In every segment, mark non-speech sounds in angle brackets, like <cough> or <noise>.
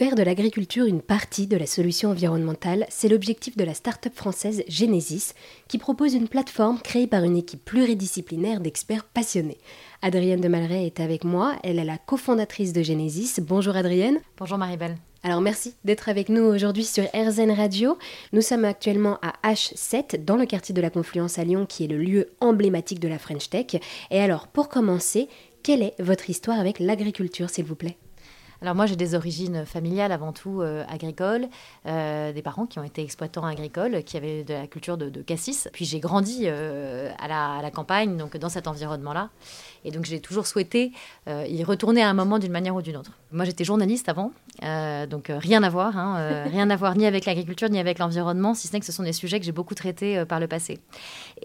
Faire de l'agriculture une partie de la solution environnementale, c'est l'objectif de la start-up française Genesis, qui propose une plateforme créée par une équipe pluridisciplinaire d'experts passionnés. Adrienne de Malray est avec moi, elle est la cofondatrice de Genesis. Bonjour Adrienne. Bonjour Maribel. Alors merci d'être avec nous aujourd'hui sur RZN Radio. Nous sommes actuellement à H7 dans le quartier de la Confluence à Lyon qui est le lieu emblématique de la French Tech. Et alors pour commencer, quelle est votre histoire avec l'agriculture s'il vous plaît? Alors moi j'ai des origines familiales avant tout euh, agricoles, euh, des parents qui ont été exploitants agricoles, qui avaient de la culture de, cassis. Puis j'ai grandi euh, à, la, à, la, campagne, donc dans cet environnement-là. Et donc j'ai toujours souhaité y retourner à un moment d'une manière ou d'une autre. Moi j'étais journaliste avant, donc rien à voir, hein, <laughs> rien à voir ni avec l'agriculture ni avec l'environnement, si ce n'est que ce sont des sujets que j'ai beaucoup traités par le passé.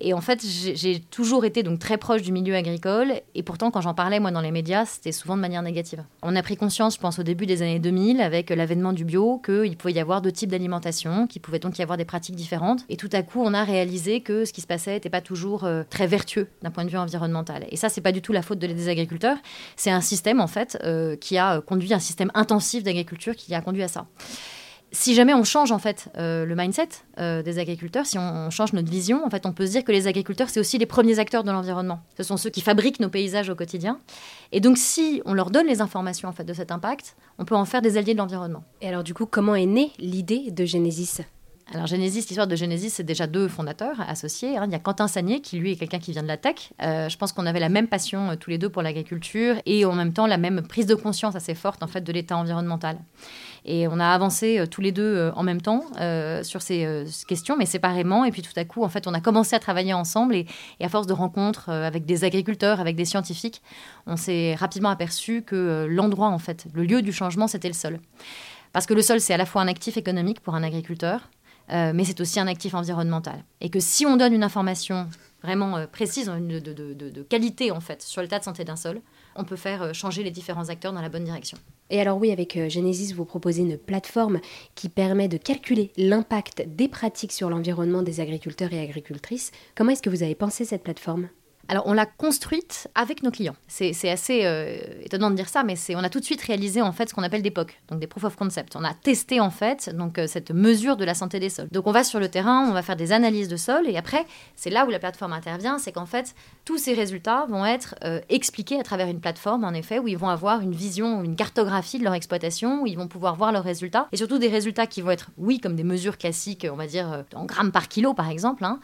Et en fait j'ai toujours été donc très proche du milieu agricole, et pourtant quand j'en parlais moi dans les médias, c'était souvent de manière négative. On a pris conscience, pense au début des années 2000, avec l'avènement du bio, qu'il pouvait y avoir deux types d'alimentation, qu'il pouvait donc y avoir des pratiques différentes. Et tout à coup, on a réalisé que ce qui se passait n'était pas toujours euh, très vertueux d'un point de vue environnemental. Et ça, c'est pas du tout la faute des agriculteurs. C'est un système, en fait, euh, qui a conduit un système intensif d'agriculture qui a conduit à ça si jamais on change en fait euh, le mindset euh, des agriculteurs, si on, change notre vision, en fait, on peut se dire que les agriculteurs c'est aussi les premiers acteurs de l'environnement. Ce sont ceux qui fabriquent nos paysages au quotidien. Et donc, si on leur donne les informations en fait de cet impact, on peut en faire des alliés de l'environnement. Et alors, du coup, comment est née l'idée de Genesis? Alors Genesis, l'histoire de Genesis, c'est déjà deux fondateurs associés. Hein. Il y a Quentin Sagnier, qui lui est quelqu'un qui vient de la tech. Euh, je pense qu'on avait la même passion tous les deux pour l'agriculture et en même temps la même prise de conscience assez forte en fait de l'état environnemental. Et on a avancé euh, tous les deux euh, en même temps euh, sur ces questions, mais séparément. Et puis tout à coup, en fait, on a commencé à travailler ensemble. Et, à force de rencontres avec des agriculteurs, avec des scientifiques, on s'est rapidement aperçu que l'endroit, en fait, le lieu du changement, c'était le sol. Parce que le sol, c'est à la fois un actif économique pour un agriculteur, mais c'est aussi un actif environnemental. Et que si on donne une information vraiment précise, de, de, qualité en fait, sur l'état de santé d'un sol, on peut faire changer les différents acteurs dans la bonne direction. Et alors oui, avec euh, Genesis, vous proposez une plateforme qui permet de calculer l'impact des pratiques sur l'environnement des agriculteurs et agricultrices. Comment est-ce que vous avez pensé cette plateforme? Alors, on l'a construite avec nos clients. C'est assez euh, étonnant de dire ça, mais on a tout de suite réalisé en fait ce qu'on appelle des POC, donc des proof of concept. On a testé en fait donc euh, cette mesure de la santé des sols. Donc, on va sur le terrain, on va faire des analyses de sol, et après, c'est là où la plateforme intervient, c'est qu'en fait, tous ces résultats vont être euh, expliqués à travers une plateforme, en effet, où ils vont avoir une vision, une cartographie de leur exploitation, où ils vont pouvoir voir leurs résultats, et surtout des résultats qui vont être, oui, comme des mesures classiques, on va dire en grammes par kilo, par exemple, hein,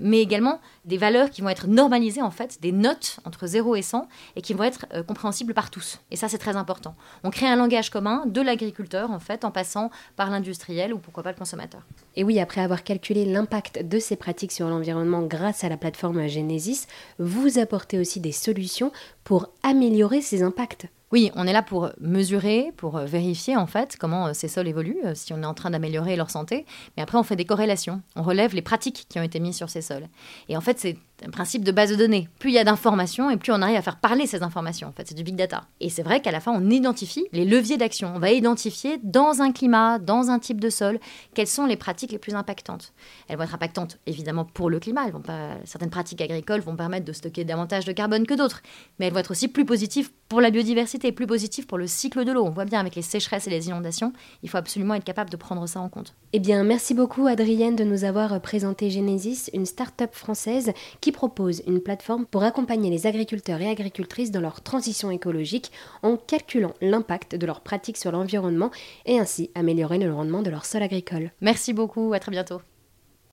mais également des valeurs qui vont être normalisées en fait des notes entre 0 et 100 et qui vont être euh, compréhensibles par tous. Et ça, c'est très important. On crée un langage commun de l'agriculteur, en fait, en passant par l'industriel ou pourquoi pas le consommateur. Et oui, après avoir calculé l'impact de ces pratiques sur l'environnement grâce à la plateforme Genesis, vous apportez aussi des solutions pour améliorer ces impacts. Oui, on est là pour mesurer, pour euh, vérifier en fait comment euh, ces sols évoluent, si on est en train d'améliorer leur santé. Mais après, on fait des corrélations. On relève les pratiques qui ont été mises sur ces sols. Et en fait, c'est un principe de base de données. Plus il y a d'informations et plus on arrive à faire parler ces informations. En fait, c'est du big data. Et c'est vrai qu'à la fin, on identifie les leviers d'action. On va identifier dans un climat, dans un type de sol, quelles sont les pratiques les plus impactantes. Elles vont être impactantes évidemment pour le climat. Certaines pratiques agricoles vont permettre de stocker davantage de carbone que d'autres, mais elles vont être aussi plus positives pour la biodiversité, plus positives pour le cycle de l'eau. On voit bien avec les sécheresses et les inondations, il faut absolument être capable de prendre ça en compte. Eh bien, merci beaucoup Adrienne de nous avoir présenté Genesis, une start-up française propose une plateforme pour accompagner les agriculteurs et agricultrices dans leur transition écologique en calculant l'impact de leurs pratiques sur l'environnement et ainsi améliorer le rendement de leur sol agricole. Merci beaucoup, à très bientôt.